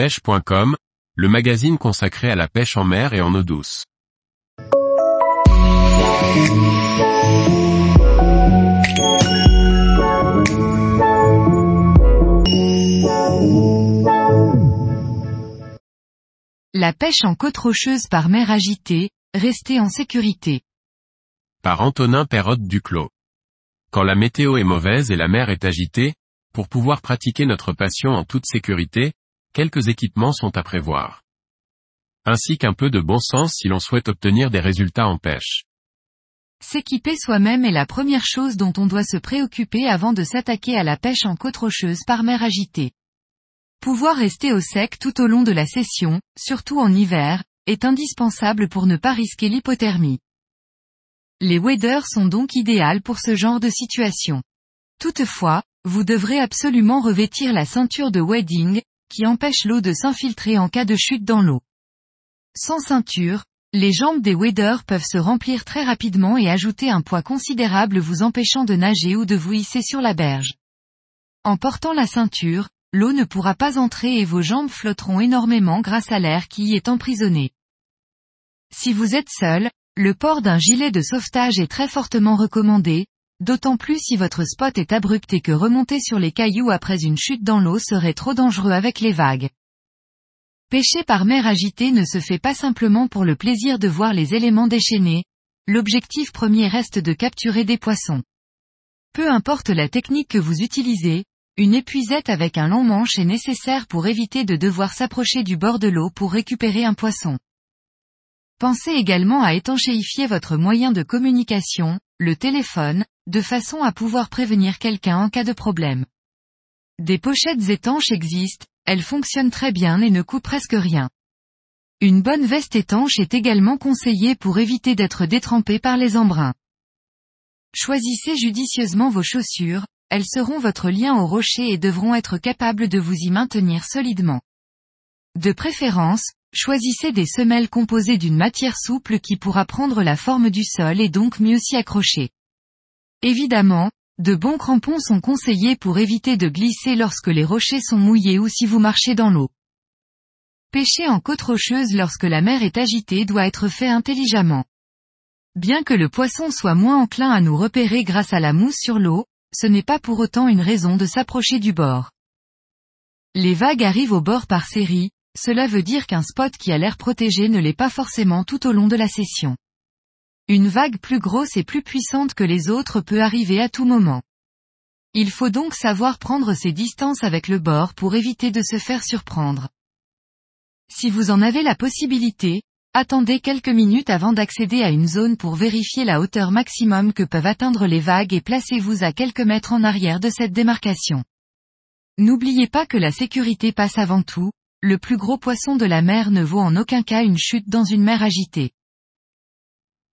pêche.com, le magazine consacré à la pêche en mer et en eau douce. La pêche en côte rocheuse par mer agitée, restez en sécurité. Par Antonin Perrotte Duclos. Quand la météo est mauvaise et la mer est agitée, pour pouvoir pratiquer notre passion en toute sécurité, quelques équipements sont à prévoir. Ainsi qu'un peu de bon sens si l'on souhaite obtenir des résultats en pêche. S'équiper soi-même est la première chose dont on doit se préoccuper avant de s'attaquer à la pêche en côte rocheuse par mer agitée. Pouvoir rester au sec tout au long de la session, surtout en hiver, est indispensable pour ne pas risquer l'hypothermie. Les waders sont donc idéales pour ce genre de situation. Toutefois, vous devrez absolument revêtir la ceinture de wading, qui empêche l'eau de s'infiltrer en cas de chute dans l'eau. Sans ceinture, les jambes des waders peuvent se remplir très rapidement et ajouter un poids considérable vous empêchant de nager ou de vous hisser sur la berge. En portant la ceinture, l'eau ne pourra pas entrer et vos jambes flotteront énormément grâce à l'air qui y est emprisonné. Si vous êtes seul, le port d'un gilet de sauvetage est très fortement recommandé, d'autant plus si votre spot est abrupt et que remonter sur les cailloux après une chute dans l'eau serait trop dangereux avec les vagues. Pêcher par mer agitée ne se fait pas simplement pour le plaisir de voir les éléments déchaînés, l'objectif premier reste de capturer des poissons. Peu importe la technique que vous utilisez, une épuisette avec un long manche est nécessaire pour éviter de devoir s'approcher du bord de l'eau pour récupérer un poisson. Pensez également à étanchéifier votre moyen de communication, le téléphone, de façon à pouvoir prévenir quelqu'un en cas de problème. Des pochettes étanches existent, elles fonctionnent très bien et ne coûtent presque rien. Une bonne veste étanche est également conseillée pour éviter d'être détrempé par les embruns. Choisissez judicieusement vos chaussures, elles seront votre lien au rocher et devront être capables de vous y maintenir solidement. De préférence, choisissez des semelles composées d'une matière souple qui pourra prendre la forme du sol et donc mieux s'y accrocher. Évidemment, de bons crampons sont conseillés pour éviter de glisser lorsque les rochers sont mouillés ou si vous marchez dans l'eau. Pêcher en côte rocheuse lorsque la mer est agitée doit être fait intelligemment. Bien que le poisson soit moins enclin à nous repérer grâce à la mousse sur l'eau, ce n'est pas pour autant une raison de s'approcher du bord. Les vagues arrivent au bord par série, cela veut dire qu'un spot qui a l'air protégé ne l'est pas forcément tout au long de la session. Une vague plus grosse et plus puissante que les autres peut arriver à tout moment. Il faut donc savoir prendre ses distances avec le bord pour éviter de se faire surprendre. Si vous en avez la possibilité, attendez quelques minutes avant d'accéder à une zone pour vérifier la hauteur maximum que peuvent atteindre les vagues et placez-vous à quelques mètres en arrière de cette démarcation. N'oubliez pas que la sécurité passe avant tout, le plus gros poisson de la mer ne vaut en aucun cas une chute dans une mer agitée.